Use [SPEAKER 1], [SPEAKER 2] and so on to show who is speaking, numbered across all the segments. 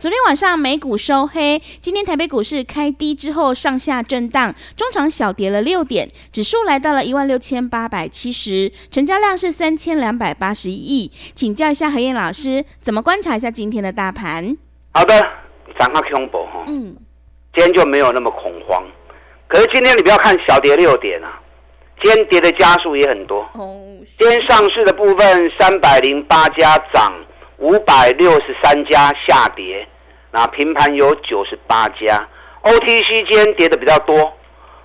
[SPEAKER 1] 昨天晚上美股收黑，今天台北股市开低之后上下震荡，中场小跌了六点，指数来到了一万六千八百七十，成交量是三千两百八十一亿。请教一下何燕老师，怎么观察一下今天的大盘？
[SPEAKER 2] 好的，涨得恐怖哈，嗯，今天就没有那么恐慌。可是今天你不要看小跌六点啊，今天跌的家数也很多。哦，今天上市的部分三百零八家涨。五百六十三家下跌，那平盘有九十八家，OTC 间跌的比较多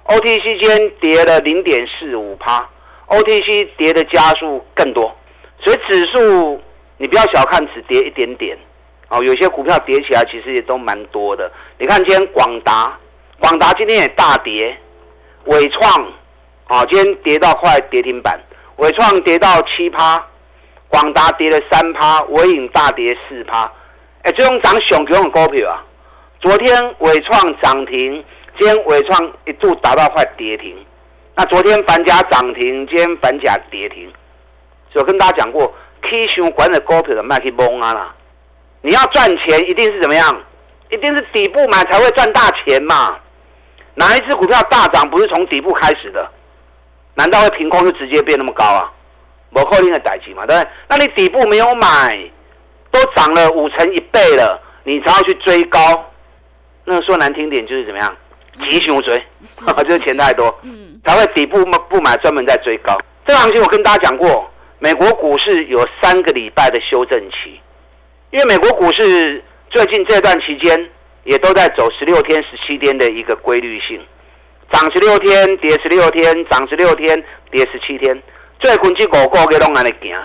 [SPEAKER 2] ，OTC 间跌了零点四五趴，OTC 跌的家数更多，所以指数你不要小看，只跌一点点，哦，有些股票跌起来其实也都蛮多的。你看今天广达，广达今天也大跌，纬创，啊，今天跌到快跌停板，纬创跌到七趴。广达跌了三趴，纬颖大跌四趴，哎，这种涨熊熊的股票啊！昨天纬创涨停，今天纬创一度达到快跌停。那昨天反甲涨停，今天反甲跌停。所以我跟大家讲过，K 线管的股票的卖去懵啊啦！你要赚钱，一定是怎么样？一定是底部买才会赚大钱嘛！哪一只股票大涨不是从底部开始的？难道会凭空就直接变那么高啊？不扣零的代志嘛，对不对？那你底部没有买，都涨了五成一倍了，你才要去追高，那说难听点就是怎么样？急熊追，是 就是钱太多，嗯，才会底部不买，专门在追高。这个行情我跟大家讲过，美国股市有三个礼拜的修正期，因为美国股市最近这段期间也都在走十六天、十七天的一个规律性，涨十六天，跌十六天，涨十六天，跌十七天。最近这五个月都安尼行，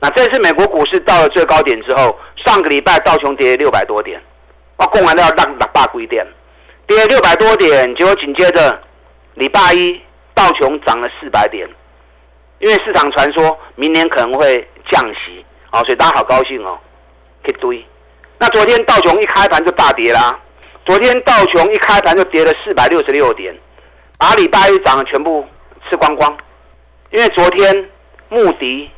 [SPEAKER 2] 那这次美国股市到了最高点之后，上个礼拜道琼跌六百多点，我讲完了要让六百几点，跌六百多点，结果紧接着礼拜一道琼涨了四百点，因为市场传说明年可能会降息，哦，所以大家好高兴哦，一堆。那昨天道琼一开盘就大跌啦，昨天道琼一开盘就跌了四百六十六点，把礼拜一涨的全部吃光光。因为昨天穆迪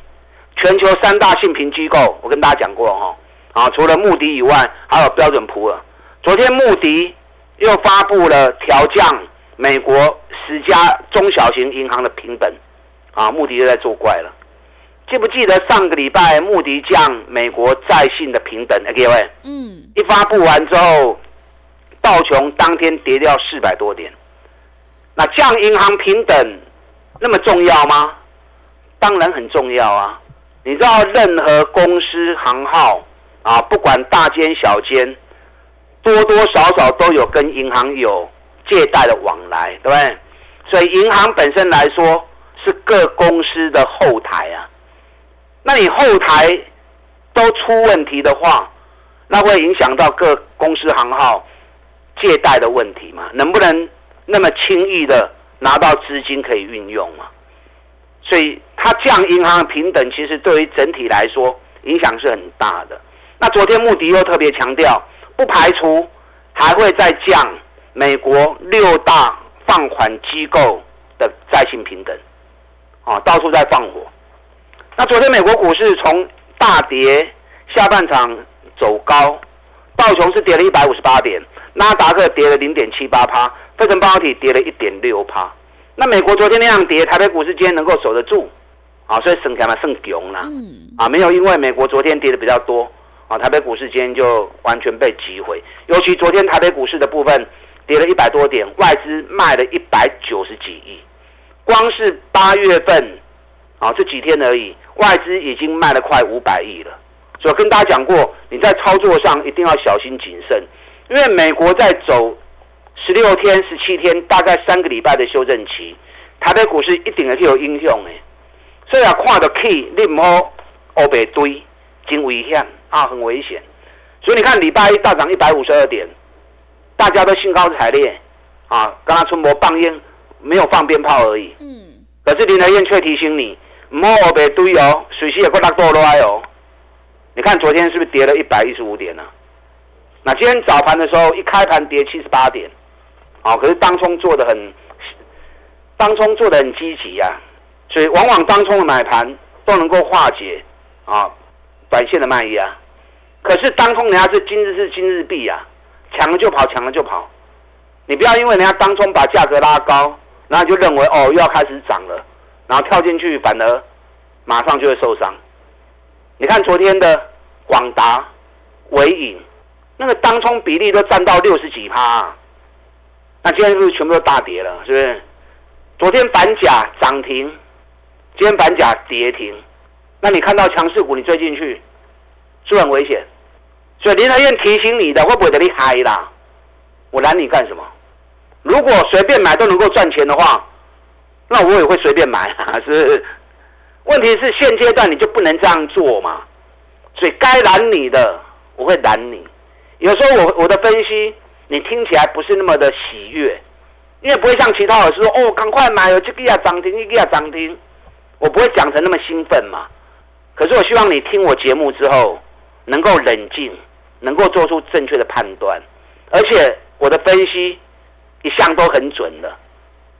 [SPEAKER 2] 全球三大信评机构，我跟大家讲过哈，啊，除了穆迪以外，还有标准普尔。昨天穆迪又发布了调降美国十家中小型银行的评等，啊，穆迪又在作怪了。记不记得上个礼拜穆迪降美国债信的评等？各位，嗯，一发布完之后，道琼当天跌掉四百多点。那降银行平等。那么重要吗？当然很重要啊！你知道，任何公司行号啊，不管大间小间，多多少少都有跟银行有借贷的往来，对不对？所以银行本身来说是各公司的后台啊。那你后台都出问题的话，那会影响到各公司行号借贷的问题嘛？能不能那么轻易的？拿到资金可以运用嘛？所以它降银行的平等，其实对于整体来说影响是很大的。那昨天穆迪又特别强调，不排除还会再降美国六大放款机构的债信平等，啊，到处在放火。那昨天美国股市从大跌，下半场走高，道琼是跌了一百五十八点，纳达克跌了零点七八趴。费城半导体跌了一点六趴，那美国昨天那样跌，台北股市今天能够守得住，啊，所以升起来升强了，啊，没有因为美国昨天跌的比较多，啊，台北股市今天就完全被击毁。尤其昨天台北股市的部分跌了一百多点，外资卖了一百九十几亿，光是八月份，啊，这几天而已，外资已经卖了快五百亿了。所以跟大家讲过，你在操作上一定要小心谨慎，因为美国在走。十六天、十七天，大概三个礼拜的修正期，台北股市一定会有影响的。所以啊，看到 key，你唔好乌白堆，真危险啊，很危险。所以你看礼拜一大涨一百五十二点，大家都兴高采烈啊，刚刚春博放烟，没有放鞭炮而已。嗯。可是林德彦却提醒你，唔好乌白堆哦，水势也够大多来哦。你看昨天是不是跌了一百一十五点呢？那今天早盘的时候，一开盘跌七十八点。啊，可是当冲做的很，当冲做的很积极呀，所以往往当冲的买盘都能够化解啊短线的卖压。可是当冲人家是今日是今日币啊，抢了就跑，抢了就跑。你不要因为人家当冲把价格拉高，然后就认为哦又要开始涨了，然后跳进去反而马上就会受伤。你看昨天的广达、纬颖，那个当冲比例都占到六十几趴。那今天是不是全部都大跌了？是不是？昨天板甲涨停，今天板甲跌停。那你看到强势股，你追进去，是很危险？所以林和彦提醒你的，会不会给你嗨啦？我拦你干什么？如果随便买都能够赚钱的话，那我也会随便买啊，是是？问题是现阶段你就不能这样做嘛。所以该拦你的，我会拦你。有时候我我的分析。你听起来不是那么的喜悦，因为不会像其他老师说哦，赶快买，有这个要涨停，一个要涨停，我不会讲成那么兴奋嘛。可是我希望你听我节目之后，能够冷静，能够做出正确的判断，而且我的分析一向都很准的，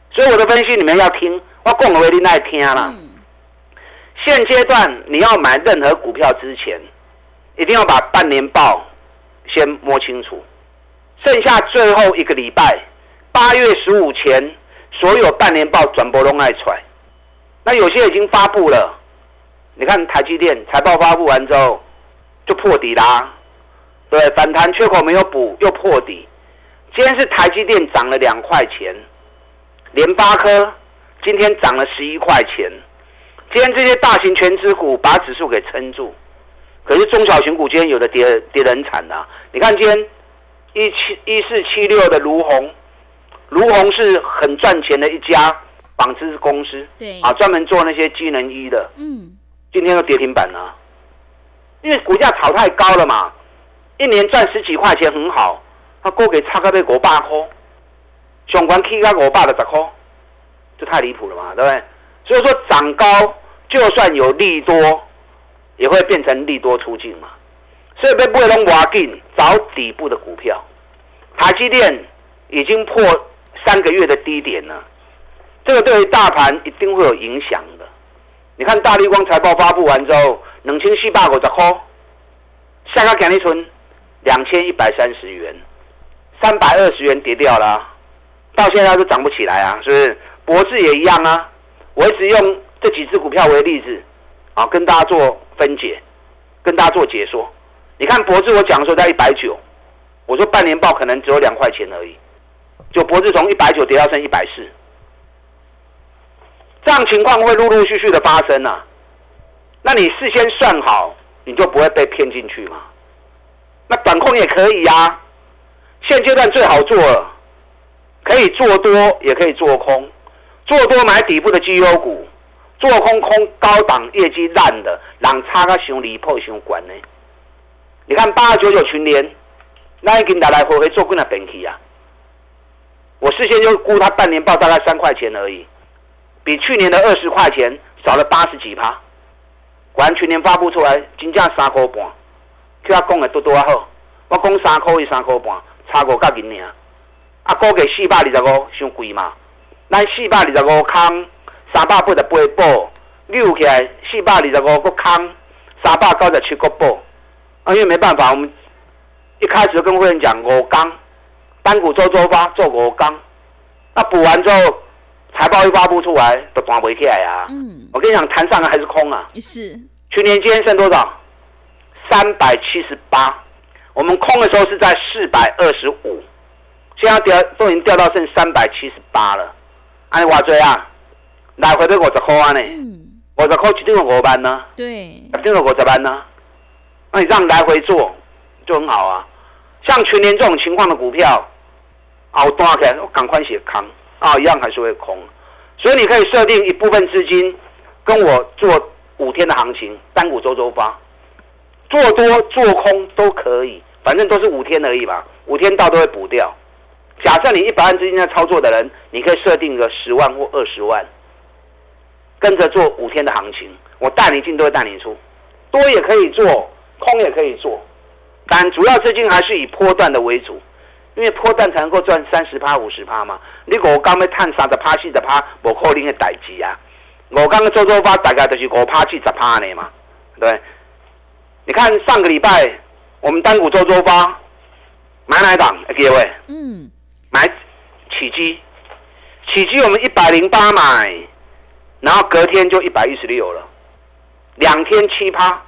[SPEAKER 2] 所以我的分析你们要听，我讲的话你爱听啦。现阶段你要买任何股票之前，一定要把半年报先摸清楚。剩下最后一个礼拜，八月十五前，所有半年报转播都爱出来。那有些已经发布了，你看台积电财报发布完之后就破底啦，对，反弹缺口没有补又破底。今天是台积电涨了两块钱，联发科今天涨了十一块钱。今天这些大型全值股把指数给撑住，可是中小型股今天有的跌跌得很惨啊。你看今天。一七一四七六的卢红，卢红是很赚钱的一家纺织公司，对啊，专门做那些机能衣的。嗯，今天又跌停板了，因为股价炒太高了嘛，一年赚十几块钱很好，他过给差个被五百块，上关 K 个五百的十块，这太离谱了嘛，对不对？所以说涨高就算有利多，也会变成利多出尽嘛。所以被不会能挖进找底部的股票，台积电已经破三个月的低点了，这个对于大盘一定会有影响的。你看大立光财报发布完之后，冷清四百五十块，下个交易村两千一百三十元，三百二十元跌掉了，到现在都涨不起来啊，是不是？博智也一样啊，我一直用这几只股票为例子，啊，跟大家做分解，跟大家做解说。你看博智，我讲说在一百九，我说半年报可能只有两块钱而已，就博智从一百九跌到剩一百四，这样情况会陆陆续续的发生啊。那你事先算好，你就不会被骗进去嘛。那短空也可以呀、啊，现阶段最好做了，可以做多也可以做空，做多买底部的绩优股，做空空高档业绩烂的，让差个熊离谱熊管呢。你看八二九九群联，那已经来来回回做过那本期啊。我事先就估它半年报大概三块钱而已，比去年的二十块钱少了八十几趴。果然群联发布出来，金价三块半，叫他讲的多多好。我讲三块一三块半，差五角银呢。啊，估计四百二十五，伤贵嘛。咱四百二十五空，三百八十八补，溜起来四百二十五个空，三百九十七个补。啊，因为没办法，我们一开始就跟会员讲我刚，单股周周发做五刚，那补完之后，财报一发布出来，都弹不起来啊。嗯，我跟你讲，谈上了还是空啊？是。去年今天剩多少？三百七十八。我们空的时候是在四百二十五，现在掉都已经掉到剩三百七十八了。安尼话最啊？来回都五十块啊呢？五十块一定有五万呢？对，一定有五十万呢？那你这样来回做就很好啊，像全年这种情况的股票，啊，我多少？我赶快写空啊，一样还是会空。所以你可以设定一部分资金跟我做五天的行情，单股周周发，做多做空都可以，反正都是五天而已嘛，五天到都会补掉。假设你一百万资金在操作的人，你可以设定个十万或二十万，跟着做五天的行情，我带你进都会带你出，多也可以做，空也可以做，但主要资金还是以波段的为主。因为波段才能够赚三十趴、五十趴嘛。你五刚要探三十趴、四十趴，无可能的代志啊。我刚刚做周八大概就是五趴、七十趴呢嘛。对，你看上个礼拜我们单股周周发买哪档？各位，嗯，买起基，起基我们一百零八买，然后隔天就一百一十六了，两天七趴，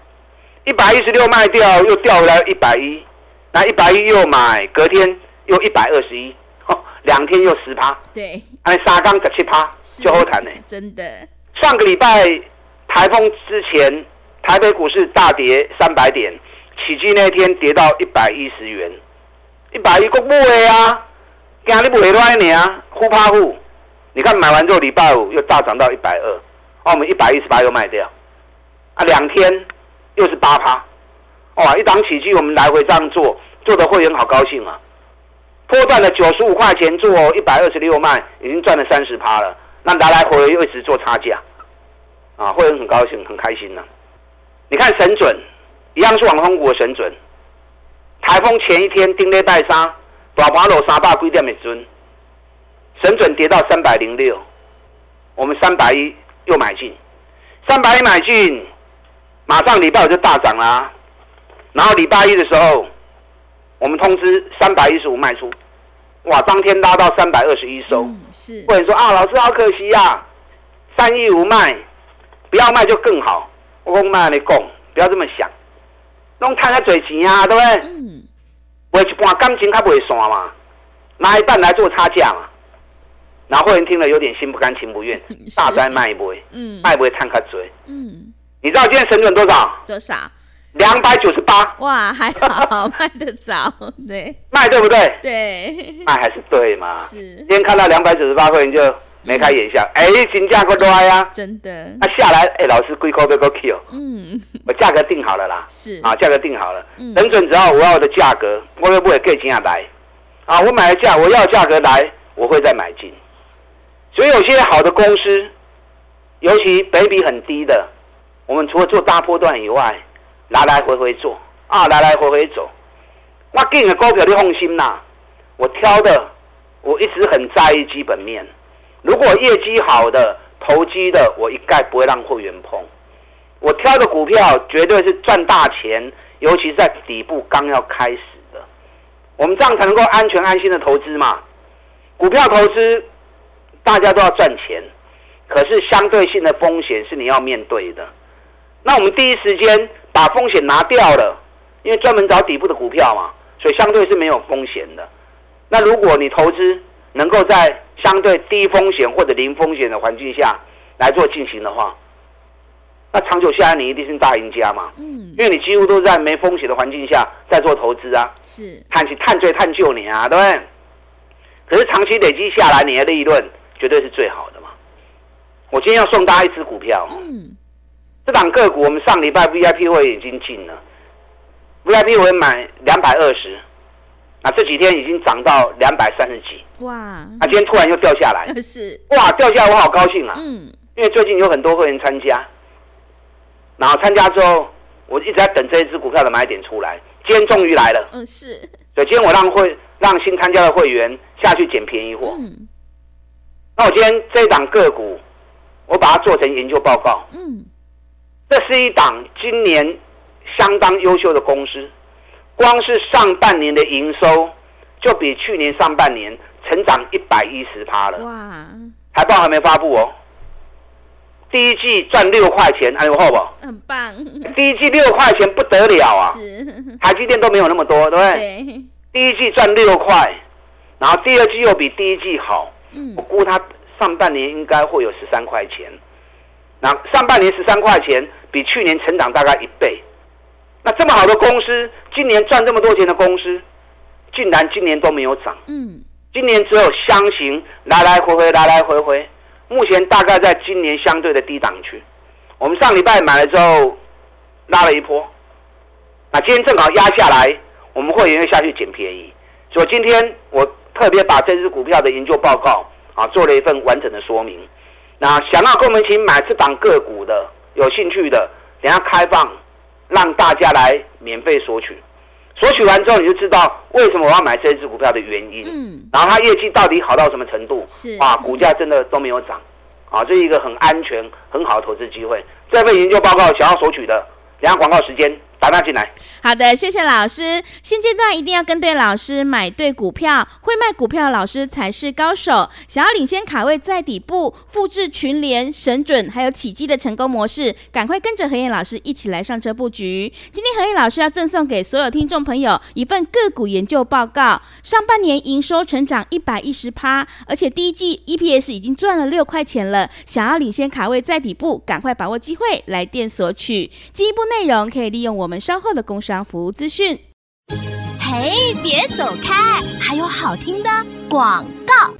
[SPEAKER 2] 一百一十六卖掉又掉回来一百一，那一百一又买，隔天。又一百二十一，两天又十趴，
[SPEAKER 1] 对，
[SPEAKER 2] 哎，沙钢十七趴，就好谈呢。
[SPEAKER 1] 真的，
[SPEAKER 2] 上个礼拜台风之前，台北股市大跌三百点，起基那天跌到一百一十元，一百一个不的啊，今日不会乱你啊，呼怕呼，你看买完之后礼拜五又大涨到一百二，哦，我们一百一十八又卖掉，啊，两天又是八趴，哇，一档起基我们来回这样做，做的会员好高兴啊。破断了九十五块钱做一百二十六卖，已经赚了三十趴了。那来来回回又一直做差价，啊，会员很高兴，很开心呢、啊。你看神准，一样是网通股的神准。台风前一天丁内带沙，大盘落三百几点的尊，神准跌到三百零六，我们三百一又买进，三百一买进，马上礼拜五就大涨啦。然后礼拜一的时候。我们通知三百一十五卖出，哇！当天拉到三百二十一收。嗯、是。或者说啊，老师好可惜呀、啊，三亿五卖，不要卖就更好。我讲卖你讲，不要这么想，弄贪下嘴钱啊，对不对？嗯。为一半感情他不会算嘛，拿一半来做差价嘛。然后会员听了有点心不甘情不愿，大灾卖一波，嗯，卖不会贪下嘴。嗯。你知道今天神准多少？
[SPEAKER 1] 多少？
[SPEAKER 2] 两百九十八，
[SPEAKER 1] 哇，还好卖得早，对，
[SPEAKER 2] 卖对不对？
[SPEAKER 1] 对，
[SPEAKER 2] 卖还是对嘛？是。今天看到两百九十八块钱就眉开眼笑，哎、嗯，金价够多呀！
[SPEAKER 1] 真的。
[SPEAKER 2] 那、啊、下来，哎，老师贵口不够 Q？嗯，我价格定好了啦。是。啊，价格定好了。嗯。等准只要我要的价格，我会不会给钱下来？啊，我买的价，我要价格来，我会再买进。所以有些好的公司，尤其本益比很低的，我们除了做大波段以外。来来回回做啊，来来回回走。我给你的股票你放心呐，我挑的，我一直很在意基本面。如果业绩好的、投机的，我一概不会让会员碰。我挑的股票绝对是赚大钱，尤其是在底部刚要开始的。我们这样才能够安全安心的投资嘛。股票投资大家都要赚钱，可是相对性的风险是你要面对的。那我们第一时间。把风险拿掉了，因为专门找底部的股票嘛，所以相对是没有风险的。那如果你投资能够在相对低风险或者零风险的环境下来做进行的话，那长久下来你一定是大赢家嘛。嗯，因为你几乎都是在没风险的环境下在做投资啊。是，探起探最探究你啊，对不对？可是长期累积下来，你的利润绝对是最好的嘛。我今天要送大家一支股票。嗯。这档个股，我们上礼拜 VIP 会已经进了，VIP 会买两百二十，那这几天已经涨到两百三十几，哇！啊，今天突然又掉下来，是。哇，掉下来我好高兴啊，嗯，因为最近有很多会员参加，然后参加之后，我一直在等这一支股票的买点出来，今天终于来了，嗯，是，所以今天我让会让新参加的会员下去捡便宜货，嗯，那我今天这一档个股，我把它做成研究报告，嗯。这是一档今年相当优秀的公司，光是上半年的营收就比去年上半年成长一百一十趴了。哇！财报还没发布哦。第一季赚六块钱，还有后不？很棒。第一季六块钱不得了啊！是。台积电都没有那么多，对不对？对。第一季赚六块，然后第二季又比第一季好。嗯。我估它上半年应该会有十三块钱。那上半年十三块钱，比去年成长大概一倍。那这么好的公司，今年赚这么多钱的公司，竟然今年都没有涨。嗯，今年只有箱型来来回回，来来回回，目前大概在今年相对的低档区。我们上礼拜买了之后拉了一波，那今天正好压下来，我们会员又下去捡便宜。所以今天我特别把这支股票的研究报告啊做了一份完整的说明。那想要跟我们一起买这档个股的，有兴趣的，等下开放让大家来免费索取。索取完之后，你就知道为什么我要买这支股票的原因。嗯，然后它业绩到底好到什么程度？是啊，股价真的都没有涨，啊，这是一个很安全、很好的投资机会。这份研究报告想要索取的，等下广告时间。打电话进来。
[SPEAKER 3] 好的，谢谢老师。现阶段一定要跟对老师，买对股票，会卖股票的老师才是高手。想要领先卡位在底部，复制群联、神准还有起基的成功模式，赶快跟着何燕老师一起来上车布局。今天何燕老师要赠送给所有听众朋友一份个股研究报告，上半年营收成长一百一十趴，而且第一季 EPS 已经赚了六块钱了。想要领先卡位在底部，赶快把握机会来电索取。进一步内容可以利用我们。稍后的工商服务资讯。
[SPEAKER 1] 嘿，别走开，还有好听的广告。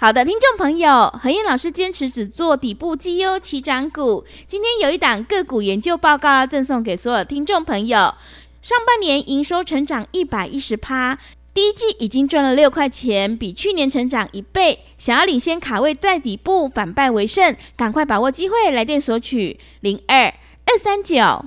[SPEAKER 3] 好的，听众朋友，何燕老师坚持只做底部绩优起涨股。今天有一档个股研究报告要赠送给所有听众朋友。上半年营收成长一百一十趴，第一季已经赚了六块钱，比去年成长一倍。想要领先卡位在底部，反败为胜，赶快把握机会，来电索取零二二三九。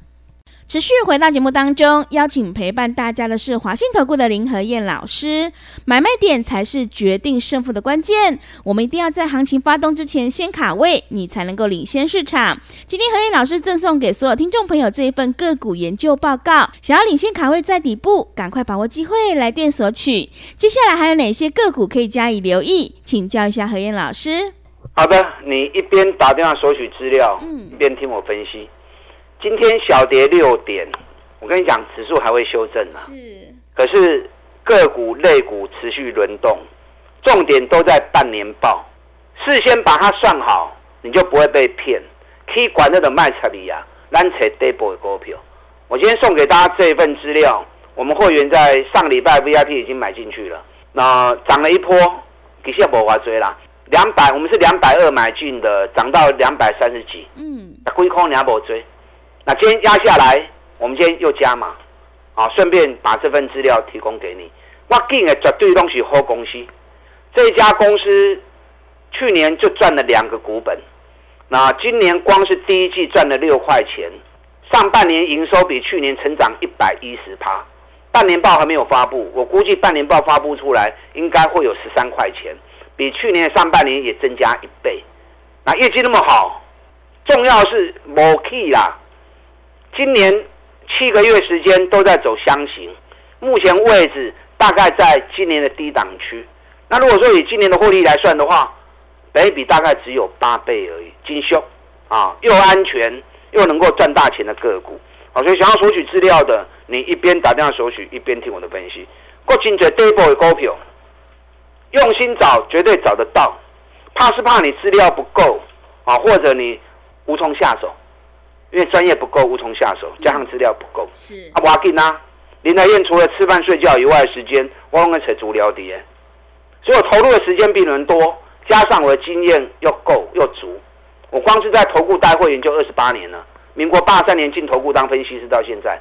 [SPEAKER 3] 持续回到节目当中，邀请陪伴大家的是华信投顾的林和燕老师。买卖点才是决定胜负的关键，我们一定要在行情发动之前先卡位，你才能够领先市场。今天和燕老师赠送给所有听众朋友这一份个股研究报告，想要领先卡位在底部，赶快把握机会来电索取。接下来还有哪些个股可以加以留意？请教一下何燕老师。
[SPEAKER 2] 好的，你一边打电话索取资料，嗯，一边听我分析。今天小跌六点，我跟你讲，指数还会修正啊。是，可是个股类股持续轮动，重点都在半年报，事先把它算好，你就不会被骗。可以管那的卖差利啊，蓝筹底部的股票。我今天送给大家这一份资料，我们会员在上礼拜 VIP 已经买进去了，那涨了一波，其实也无法追啦。两百，我们是两百二买进的，涨到两百三十几，嗯，亏空你还不追。那今天压下来，我们今天又加码，啊，顺便把这份资料提供给你。我给的绝对东西好公司，这家公司去年就赚了两个股本，那今年光是第一季赚了六块钱，上半年营收比去年成长一百一十趴，半年报还没有发布，我估计半年报发布出来应该会有十三块钱，比去年上半年也增加一倍。那业绩那么好，重要是没 key 啦。今年七个月时间都在走箱型，目前位置大概在今年的低档区。那如果说以今年的获利来算的话，本益比大概只有八倍而已，精修啊，又安全又能够赚大钱的个股啊，所以想要索取资料的，你一边打电话索取，一边听我的分析。过清楚底部的股票，用心找绝对找得到，怕是怕你资料不够啊，或者你无从下手。因为专业不够，无从下手，加上资料不够。是啊，我给呢。林德燕除了吃饭睡觉以外的时间，我用的扯足疗的。所以我投入的时间比人多，加上我的经验又够又足。我光是在投顾带会员就二十八年了，民国八三年进投顾当分析师到现在，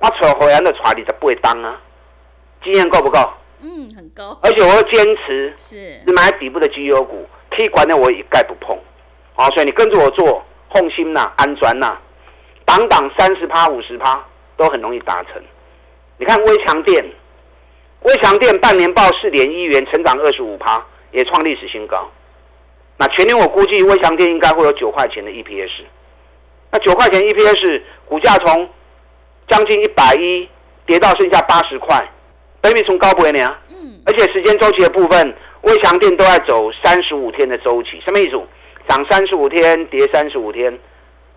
[SPEAKER 2] 我扯回来的船你才不会当啊。经验够不够？
[SPEAKER 3] 嗯，很高。
[SPEAKER 2] 而且我会坚持是只买底部的绩优股，可以管的我一概不碰。好，所以你跟着我做，放心呐，安全呐。档档三十趴、五十趴都很容易达成。你看微强电，微强电半年报四点一元，成长二十五趴，也创历史新高。那全年我估计微强电应该会有九块钱的 EPS。那九块钱 EPS 股价从将近一百一跌到剩下八十块，北米从高不为呢？嗯。而且时间周期的部分，微强电都在走三十五天的周期，什么意思？涨三十五天，跌三十五天。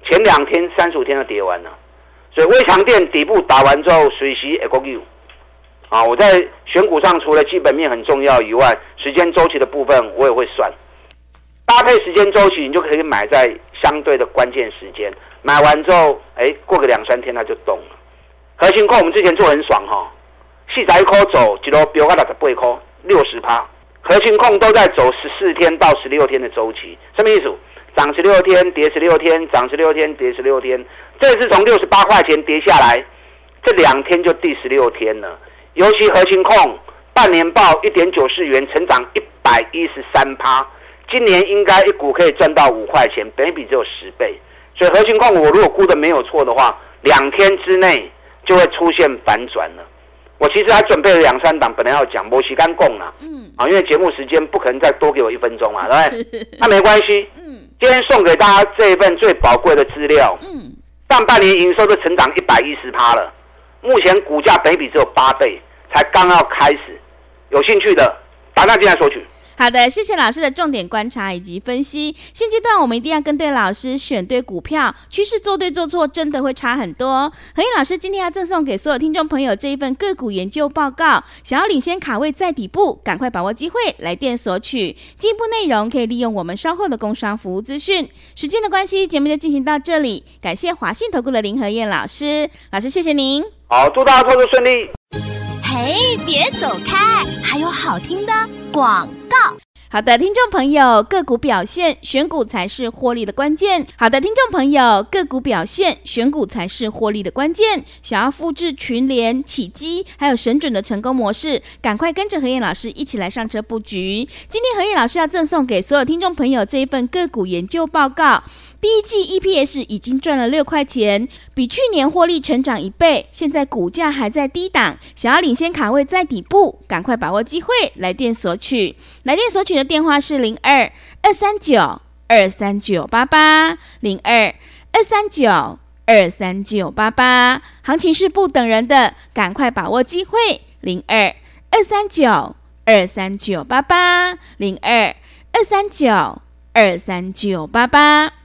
[SPEAKER 2] 前两天三十五天都跌完了，所以威强电底部打完之后，随时会过去，啊，我在选股上除了基本面很重要以外，时间周期的部分我也会算。搭配时间周期，你就可以买在相对的关键时间。买完之后，哎，过个两三天它就动了。核心控我们之前做很爽哈，细窄一块走，一路飙到六十八块，六十趴。核心控都在走十四天到十六天的周期，什么意思？涨十六天，跌十六天，涨十六天，跌十六天。这次从六十八块钱跌下来，这两天就第十六天了。尤其核心控半年报一点九四元，成长一百一十三趴。今年应该一股可以赚到五块钱，本益比只有十倍，所以核心控我如果估的没有错的话，两天之内就会出现反转了。我其实还准备了两三档，本来要讲摩西干贡了，嗯，啊，因为节目时间不可能再多给我一分钟嘛，对不对？那没关系，嗯，今天送给大家这一份最宝贵的资料，嗯，上半年营收都成长一百一十趴了，目前股价本比只有八倍，才刚要开始，有兴趣的打电话进来索取。
[SPEAKER 3] 好的，谢谢老师的重点观察以及分析。现阶段我们一定要跟对老师，选对股票，趋势做对做错真的会差很多。何燕老师今天要赠送给所有听众朋友这一份个股研究报告，想要领先卡位在底部，赶快把握机会，来电索取。进一步内容可以利用我们稍后的工商服务资讯。时间的关系，节目就进行到这里。感谢华信投顾的林和燕老师，老师谢谢您。
[SPEAKER 2] 好，祝大家操作顺利。
[SPEAKER 1] 嘿，别走开，还有好听的广告。
[SPEAKER 3] 好的，听众朋友，个股表现，选股才是获利的关键。好的，听众朋友，个股表现，选股才是获利的关键。想要复制群联、起基还有神准的成功模式，赶快跟着何燕老师一起来上车布局。今天何燕老师要赠送给所有听众朋友这一份个股研究报告。第一季 EPS 已经赚了六块钱，比去年获利成长一倍。现在股价还在低档，想要领先卡位在底部，赶快把握机会，来电索取。来电索取的电话是零二二三九二三九八八零二二三九二三九八八。行情是不等人的，赶快把握机会。零二二三九二三九八八零二二三九二三九八八。